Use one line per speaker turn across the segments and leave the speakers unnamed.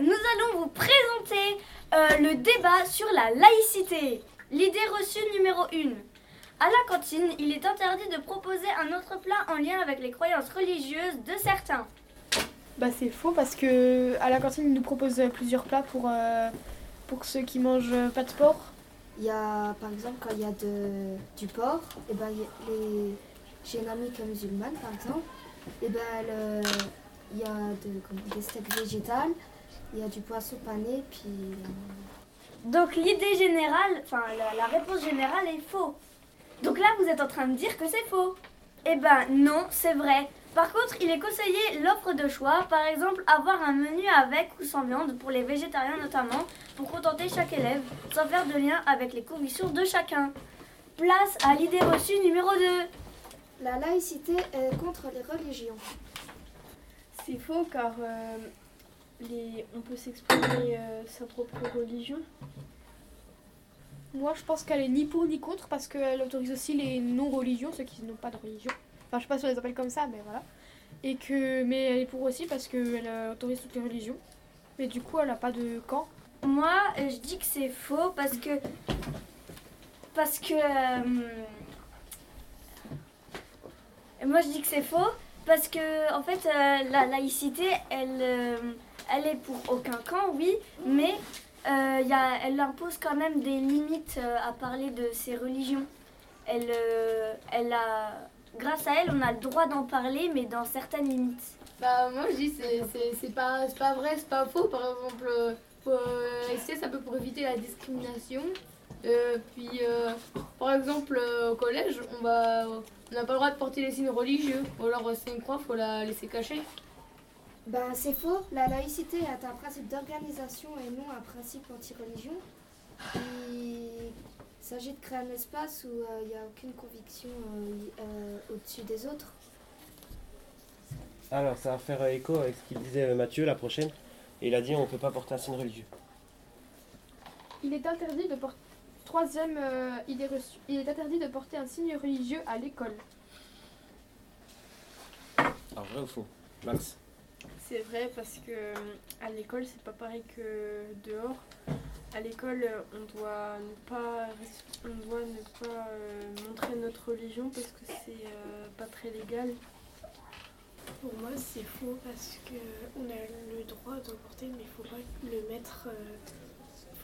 nous allons vous présenter euh, le débat sur la laïcité. L'idée reçue numéro 1. À la cantine, il est interdit de proposer un autre plat en lien avec les croyances religieuses de certains.
Bah c'est faux parce que à la cantine ils nous proposent plusieurs plats pour, euh, pour ceux qui mangent pas de porc.
Il y a, par exemple, quand il y a de, du porc, et ben, y a les, j'ai une amie qui est musulmane, par exemple, et ben, euh, y a de- comment, des steaks végétales, il y a du poisson pané, puis... euh,
Donc l'idée générale, enfin la, la réponse générale est faux. Donc là vous êtes en train de dire que c'est faux. Eh ben non, c'est vrai. Par contre, il est conseillé l'offre de choix, par exemple avoir un menu avec ou sans viande pour les végétariens notamment, pour contenter chaque élève, sans faire de lien avec les convictions de chacun. Place à l'idée reçue numéro 2.
La laïcité est contre les religions.
C'est faux car euh, les, on peut s'exprimer euh, sa propre religion. Moi je pense qu'elle est ni pour ni contre parce qu'elle autorise aussi les non-religions, ceux qui n'ont pas de religion. Enfin je sais pas si on les appelle comme ça mais voilà. Et que, mais elle est pour aussi parce qu'elle euh, autorise toutes les religions. Mais du coup elle n'a pas de camp.
Moi, euh, je dis que c'est faux parce que. Parce que. euh, moi, je dis que c'est faux parce que, en fait, euh, la laïcité, elle, euh, elle est pour aucun camp, oui, mais euh, y a, elle impose quand même des limites à parler de ces religions. Elle, elle a. Grâce à elle, on a le droit d'en parler, mais dans certaines limites.
Bah moi je dis c'est pas, pas vrai, c'est pas faux. Par exemple, pour, la laïcité ça peut pour éviter la discrimination. Euh, puis euh, par exemple euh, au collège on va on n'a pas le droit de porter les signes religieux. Ou alors c'est une croix, faut la laisser cacher.
Ben, c'est faux. La laïcité est un principe d'organisation et non un principe anti-religion. Il s'agit de créer un espace où euh, il n'y a aucune conviction euh, euh, au-dessus des autres.
Alors, ça va faire écho avec ce qu'il disait Mathieu la prochaine. Il a dit on ne peut pas porter un signe religieux.
Il est interdit de porter. Troisième euh, idée reçue. Il est interdit de porter un signe religieux à l'école.
Alors, vrai ou faux? Max?
C'est vrai parce que euh, à l'école c'est pas pareil que dehors. À l'école euh, on doit ne pas on doit ne pas euh, montrer notre religion parce que c'est euh, pas très légal.
Pour moi, c'est faux parce que on a le droit d'en porter, mais il faut pas le mettre.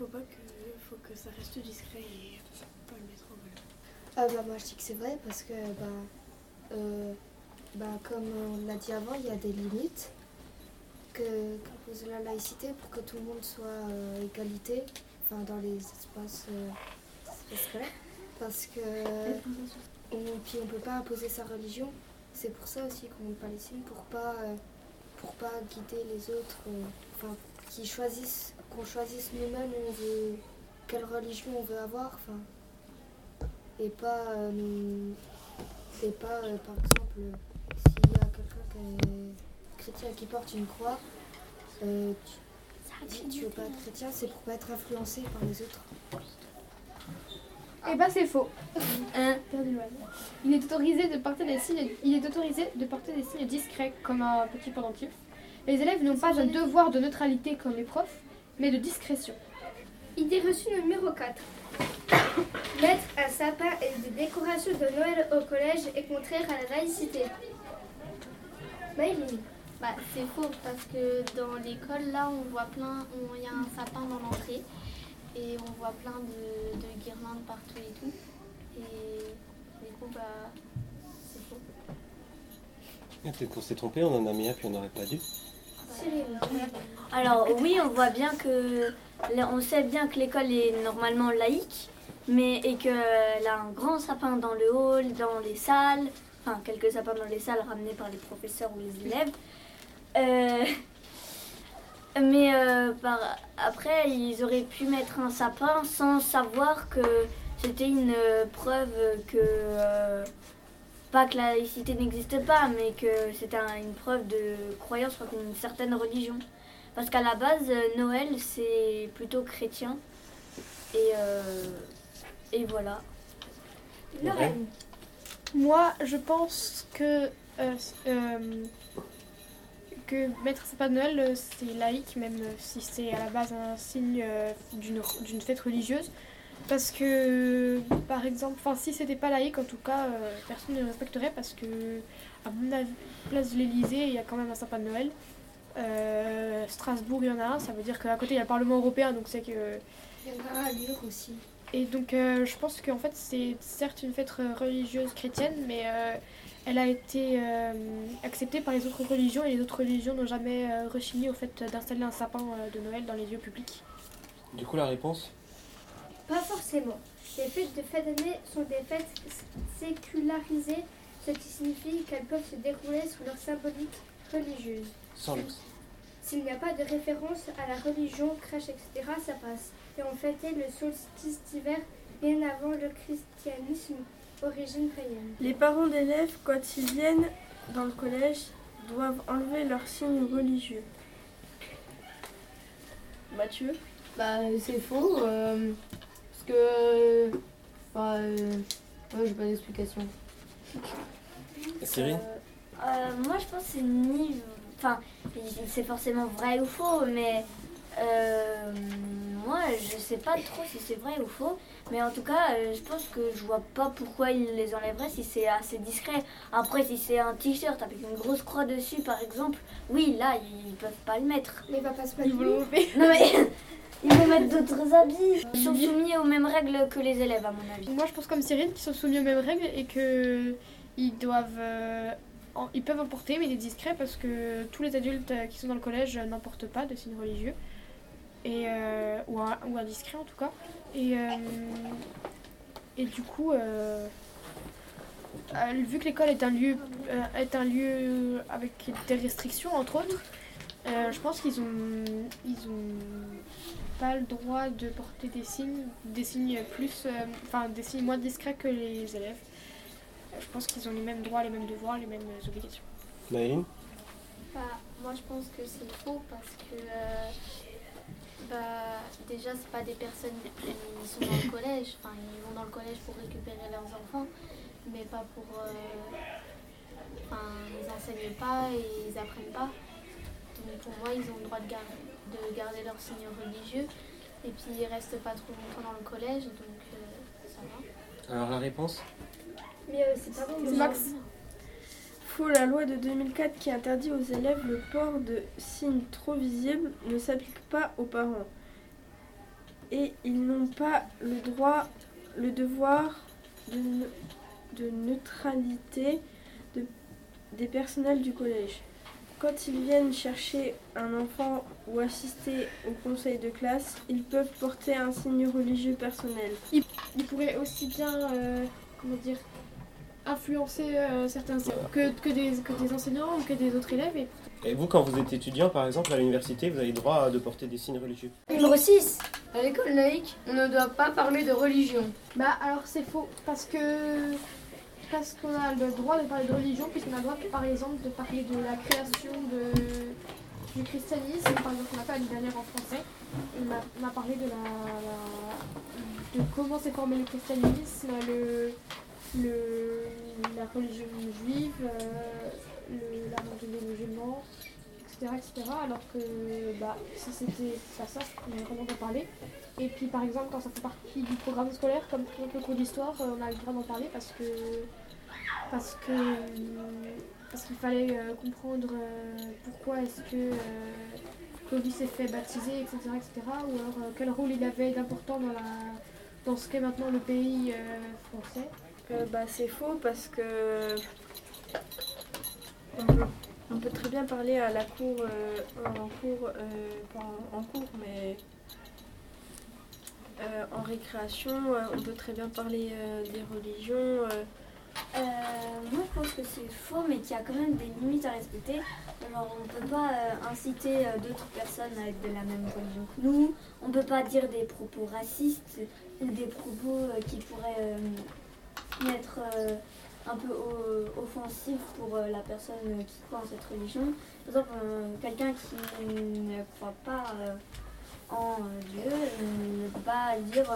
Euh, faut pas que, faut que ça reste discret et pas le mettre en valeur.
Ah bah moi je dis que c'est vrai parce que bah, euh, bah, comme on l'a dit avant, il y a des limites que qu'impose la laïcité pour que tout le monde soit euh, égalité enfin, dans les espaces, euh. Parce que on, puis on peut pas imposer sa religion. C'est pour ça aussi qu'on pas les signes pour pas euh, pour pas guider les autres. euh, Enfin, qu'ils choisissent qu'on choisisse nous-mêmes on veut quelle religion on veut avoir. Enfin, et pas euh, et pas euh, par exemple s'il y a quelqu'un qui est chrétien et qui porte une croix euh, tu, si tu veux pas être chrétien c'est pour pas être influencé par les autres
Eh ben c'est faux.
Hein?
Il est autorisé de porter des signes. Il est autorisé de porter des signes discrets comme un petit pendentif. Les élèves n'ont pas un devoir de neutralité comme les profs, mais de discrétion.
Idée reçue numéro 4. Mettre un sapin et des décorations de Noël au collège est contraire à la laïcité. Maëline.
Bah, c'est faux parce que dans l'école, là, on voit plein, il y a un sapin dans l'entrée et on voit plein de, de guirlandes partout et tout. Et du coup, bah, c'est faux.
Ah, Peut-être qu'on s'est trompé, on en a mis un puis on n'aurait pas dû.
Alors oui, on voit bien que, on sait bien que l'école est normalement laïque, mais et qu'elle a un grand sapin dans le hall, dans les salles, enfin quelques sapins dans les salles ramenés par les professeurs ou les élèves. Euh, mais euh, après, ils auraient pu mettre un sapin sans savoir que c'était une euh, preuve que pas que la laïcité n'existe pas, mais que c'était un- une preuve de croyance dans une certaine religion. Parce qu'à la base, euh, Noël, c'est plutôt chrétien. Et, euh, et voilà.
Lorraine
Moi, je pense que, euh, euh,
que mettre un sapin de Noël, c'est laïque, même si c'est à la base un signe d'une d'une fête religieuse. Parce que, par exemple, enfin, si c'était pas laïque, en tout cas, euh, personne ne le respecterait parce que, à mon avis, place de l'Elysée, il y a quand même un sapin de Noël. Euh, Strasbourg, il y en a un, ça veut dire qu'à côté, il y a le Parlement européen, donc c'est que.
Il y en a un à aussi.
Et donc, euh, je pense qu'en fait, c'est certes une fête religieuse chrétienne, mais euh, elle a été euh, acceptée par les autres religions et les autres religions n'ont jamais euh, rechigné au fait d'installer un sapin euh, de Noël dans les lieux publics.
Du coup, la réponse?
Pas forcément. Les fêtes de fin d'année sont des fêtes sécularisées, ce qui signifie qu'elles peuvent se dérouler sous leur symbolique religieuse.
Sans luxe.
S'il n'y a pas de référence à la religion, crèche, etc., ça passe. Et on fêtait le solstice d'hiver bien avant le christianisme, origine païenne.
Les parents d'élèves, quand ils viennent dans le collège, doivent enlever leurs signes religieux. Mathieu?
Bah, c'est faux. euh, que. Bah, euh, ouais, j'ai pas d'explication.
Cyril?
Euh, moi, je pense que c'est ni. Enfin, c'est forcément vrai ou faux, mais euh, moi, je sais pas trop si c'est vrai ou faux. Mais en tout cas, euh, je pense que je vois pas pourquoi ils les enlèveraient si c'est assez discret. Après, si c'est un t-shirt avec une grosse croix dessus, par exemple, oui, là, ils peuvent pas le mettre.
Mais il va pas se mettre
Ils vont l'enlever.
Non, mais ils vont mettre d'autres habits. Ils sont soumis aux mêmes règles que les élèves, à mon avis.
Moi, je pense comme Cyril qu'ils sont soumis aux mêmes règles et que ils doivent. euh, ils peuvent en porter, mais il est discret parce que tous les adultes euh, qui sont dans le collège euh, n'en portent pas de signes religieux. Et, ou, un- ou indiscret en tout cas. Et, et du coup, vu que l'école est un lieu est un lieu avec des restrictions entre autres, euh, je pense qu'ils ont ils ont pas le droit de porter des signes des signes plus euh, enfin des signes moins discrets que les élèves. Euh, Je pense qu'ils ont les mêmes droits, les mêmes devoirs, les mêmes obligations.
Maëline
Bah, moi je pense que c'est faux parce que euh, bah, déjà c'est pas des personnes qui sont dans le collège, enfin ils vont dans le collège pour récupérer leurs enfants, mais pas pour... euh, Enfin ils enseignent pas et ils apprennent pas. Donc pour moi ils ont le droit de garder, de garder leurs signes religieux et puis ils restent pas trop longtemps dans le collège donc euh, ça va.
Alors, la réponse?
Mais euh, c'est pas bon.
C'est Max.
Faux, la loi de 2004 qui interdit aux élèves le port de signes trop visibles ne s'applique pas aux parents. Et ils n'ont pas le droit, le devoir de, ne- de neutralité de- des personnels du collège. Quand ils viennent chercher un enfant ou assister au conseil de classe, ils peuvent porter un signe religieux personnel.
Ils pourraient aussi bien euh, comment dire influencer euh, certains que, que, des, que des enseignants ou que des autres élèves et
Et vous, quand vous êtes étudiant, par exemple, à l'université, vous avez le droit de porter des signes religieux
Numéro 6.
À l'école laïque, on ne doit pas parler de religion.
Bah alors c'est faux parce que parce qu'on a le droit de parler de religion puisqu'on a le droit par exemple de parler de la création du christianisme. Par exemple on a fait l'année dernière en français. On a, parlé de la, de comment s'est formé le christianisme le, le la religion juive euh, la religion des musulmans etc etc alors que bah si c'était pas ça on aurait vraiment d'en parler et puis par exemple quand ça fait partie du programme scolaire, comme le cours d'histoire, euh, on a le droit d'en parler parce que parce que parce qu'il fallait euh, comprendre euh, pourquoi est-ce que euh, Clovis s'est fait baptiser, etc., etc. Ou alors quel rôle il avait d'important dans dans ce qu'est maintenant le pays français.
Bah, c'est faux parce que on peut, très bien parler à la cour en cours pas en, cours mais en récréation on peut très bien parler des religions euh,
moi, je pense que c'est faux, mais qu'il y a quand même des limites à respecter. Genre, on ne peut pas euh, inciter euh, d'autres personnes à être de la même religion que nous. On ne peut pas dire des propos racistes ou des propos euh, qui pourraient être un peu o- offensifs pour la personne qui croit en cette religion. Par exemple, quelqu'un qui ne croit pas en Dieu ne peut pas dire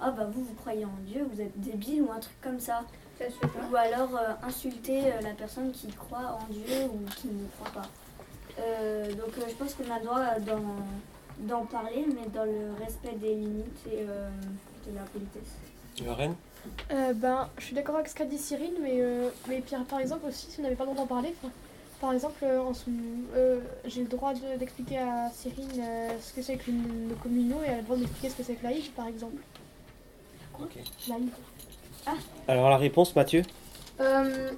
Ah, bah vous, vous croyez en Dieu, vous êtes débile ou un truc comme ça.
Ça se fait pas.
Ou alors euh, insulter euh, la personne qui croit en Dieu ou qui ne croit pas. Euh, donc euh, je pense qu'on a le droit d'en, parler, mais dans le respect des limites et euh, de la politesse.
Lorraine
Euh, ben, je suis d'accord avec ce qu'a dit Cyril, mais, euh, mais Pierre, par exemple aussi, si on n'avait pas le droit d'en parler, par exemple, euh, en ce- euh, j'ai le droit de- d'expliquer à Cyril euh, ce que c'est que le, communaux et elle a le droit de m'expliquer ce que c'est que laïque, par exemple.
Ok.
Laïque.
Alors la réponse, Mathieu
Euh,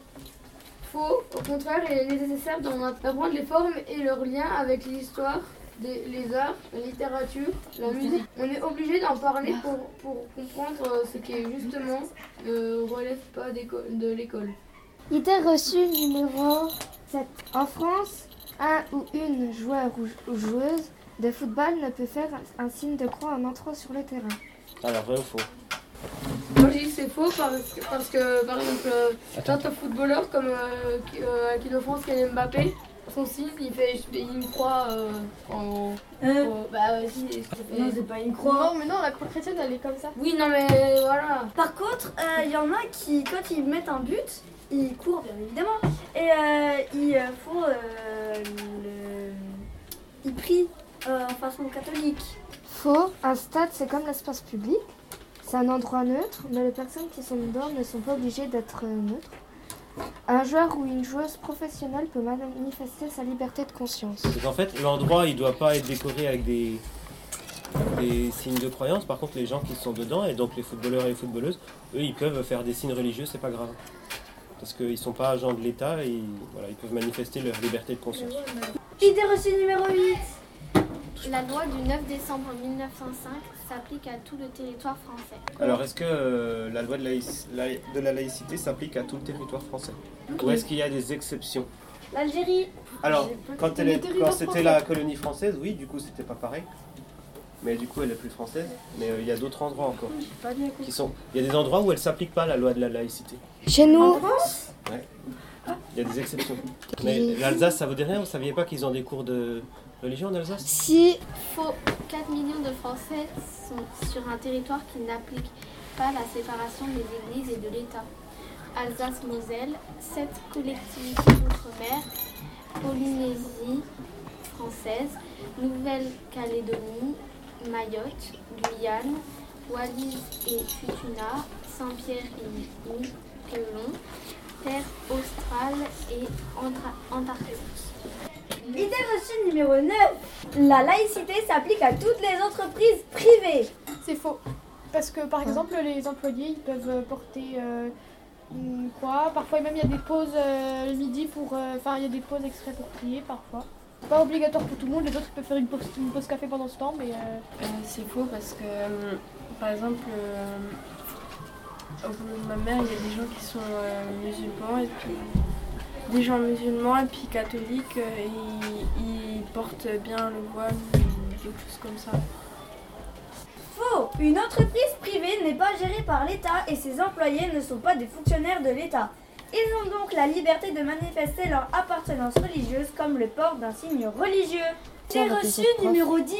faux, au contraire, il est nécessaire d'en apprendre les formes et leurs liens avec l'histoire, des- les arts, la littérature, la musique. On est obligé d'en parler pour, pour comprendre euh, ce qui est justement ne relève pas de l'école.
Idée reçue numéro 7. En France, un ou une joueur ou ou joueuse de football ne peut faire un signe de croix en entrant sur le terrain.
Alors vrai ou faux?
Moi je dis que c'est faux parce que, parce que par exemple, euh, certains footballeurs comme euh, qui- euh, de France, Kylian Mbappé, son signe il fait une croix euh, en.
Euh,
en- bah, euh, si,
non, c'est pas une croix.
Non, mais non, la croix chrétienne, elle est comme ça.
Oui, non mais voilà.
Par contre, il y en a qui, quand ils mettent un but, ils courent bien évidemment et euh, ils euh, font euh, le. Ils prient euh, en façon catholique.
Faux, un stade c'est comme l'espace public. C'est un endroit neutre, mais les personnes qui sont dedans ne sont pas obligées d'être euh, neutres. Un joueur ou une joueuse professionnelle peut manifester sa liberté de conscience.
Qu'en fait, l'endroit, il doit pas être décoré avec des, des signes de croyance. Par contre, les gens qui sont dedans, et donc les footballeurs et les footballeuses, eux, ils peuvent faire des signes religieux, c'est pas grave. Parce qu'ils sont pas agents de l'État et voilà, ils peuvent manifester leur liberté de conscience.
Idée reçue numéro 8.
La loi du 9 décembre 1905 s'applique à tout le territoire français.
Alors, est-ce que euh, la loi de, laïc- de la laïcité s'applique à tout le territoire français? Ou est-ce qu'il y a des exceptions?
L'Algérie.
Alors, quand, elle est- quand c'était la colonie française, oui, du coup, c'était pas pareil. Mais du coup, elle est plus française. Mais euh, il y a d'autres endroits encore.
Pas bien compris.
Qui sont... Il y a des endroits où elle s'applique pas la loi de la laïcité.
Chez nous,
Il y a des exceptions. Mais l'Alsace, ça vous dit rien? Vous saviez pas qu'ils ont des cours de religion
si
Faux. 4 millions de Français sont sur un territoire qui n'applique pas la séparation des églises et de l'État. Alsace-Moselle, 7 collectivités d'outre-mer, Polynésie française, Nouvelle-Calédonie, Mayotte, Guyane, Wallis et Futuna, Saint-Pierre et Miquelon, Terre australe et Antarctique.
Idée reçue numéro 9. La laïcité s'applique à toutes les entreprises privées.
C'est faux. Parce que par exemple, les employés ils peuvent porter euh, une croix. Parfois, même il y a des pauses euh, le midi pour. euh, Enfin, il y a des pauses exprès pour prier parfois. C'est Pas obligatoire pour tout le monde. Les autres ils peuvent faire une pause, une pause café pendant ce temps, mais. euh,
Euh, c'est faux parce que, euh, par exemple, euh, au boulot de ma mère, il y a des gens qui sont euh, musulmans et puis des gens musulmans et puis catholiques euh, et ils, ils portent bien le voile ou quelque chose comme ça.
Faux. Une entreprise privée n'est pas gérée par l'État et ses employés ne sont pas des fonctionnaires de l'État. Ils ont donc la liberté de manifester leur appartenance religieuse comme le port d'un signe religieux.
Faire prof.
numéro 10.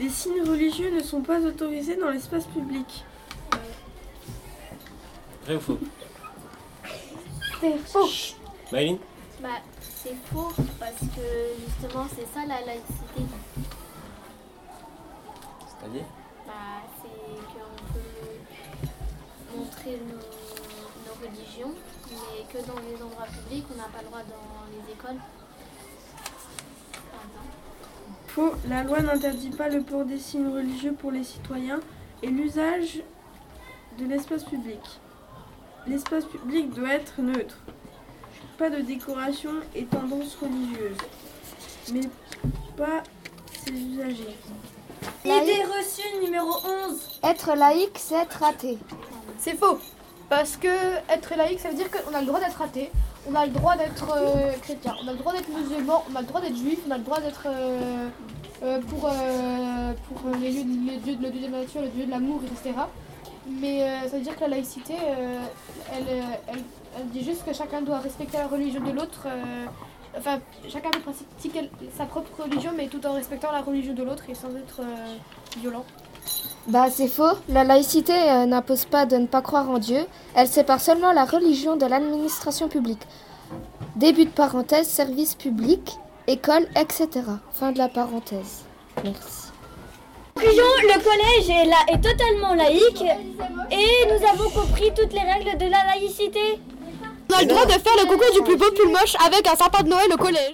Les signes religieux ne sont pas autorisés dans l'espace public.
Vrai ou faux?
C'est faux.
Maëline
Bah, c'est faux parce que justement, c'est ça la laïcité.
C'est-à-dire
Bah, c'est qu'on peut montrer nos, nos religions, mais que dans les endroits publics, on n'a pas le droit dans les écoles. Par exemple.
Faux. La loi n'interdit pas le port des signes religieux pour les citoyens et l'usage de l'espace public. L'espace public doit être neutre. Pas de décoration et tendance religieuse. Mais pas ses usagers.
Idée reçue numéro 11.
Être laïque, c'est être athée.
C'est faux. Parce que être laïque, ça veut dire qu'on a le droit d'être athée, on a le droit d'être euh, chrétien, on a le droit d'être musulman, on a le droit d'être juif, on a le droit d'être euh, euh, pour, euh, pour les, dieux, les dieux de la dieu de la nature, les dieux de l'amour, etc. Mais euh, ça veut dire que la laïcité, euh, elle, euh, elle, elle dit juste que chacun doit respecter la religion de l'autre. enfin, chacun peut pratiquer sa propre religion, mais tout en respectant la religion de l'autre et sans être violent.
Bah c'est faux. La laïcité n'impose pas de ne pas croire en Dieu. Elle sépare seulement la religion de l'administration publique. Début de parenthèse, service public, école, etc. Fin de la parenthèse. Merci.
Conclusion, le collège est, totalement laïque et nous avons compris toutes les règles de la laïcité.
On a le droit de faire le concours du plus beau pull moche avec un sapin de Noël au collège.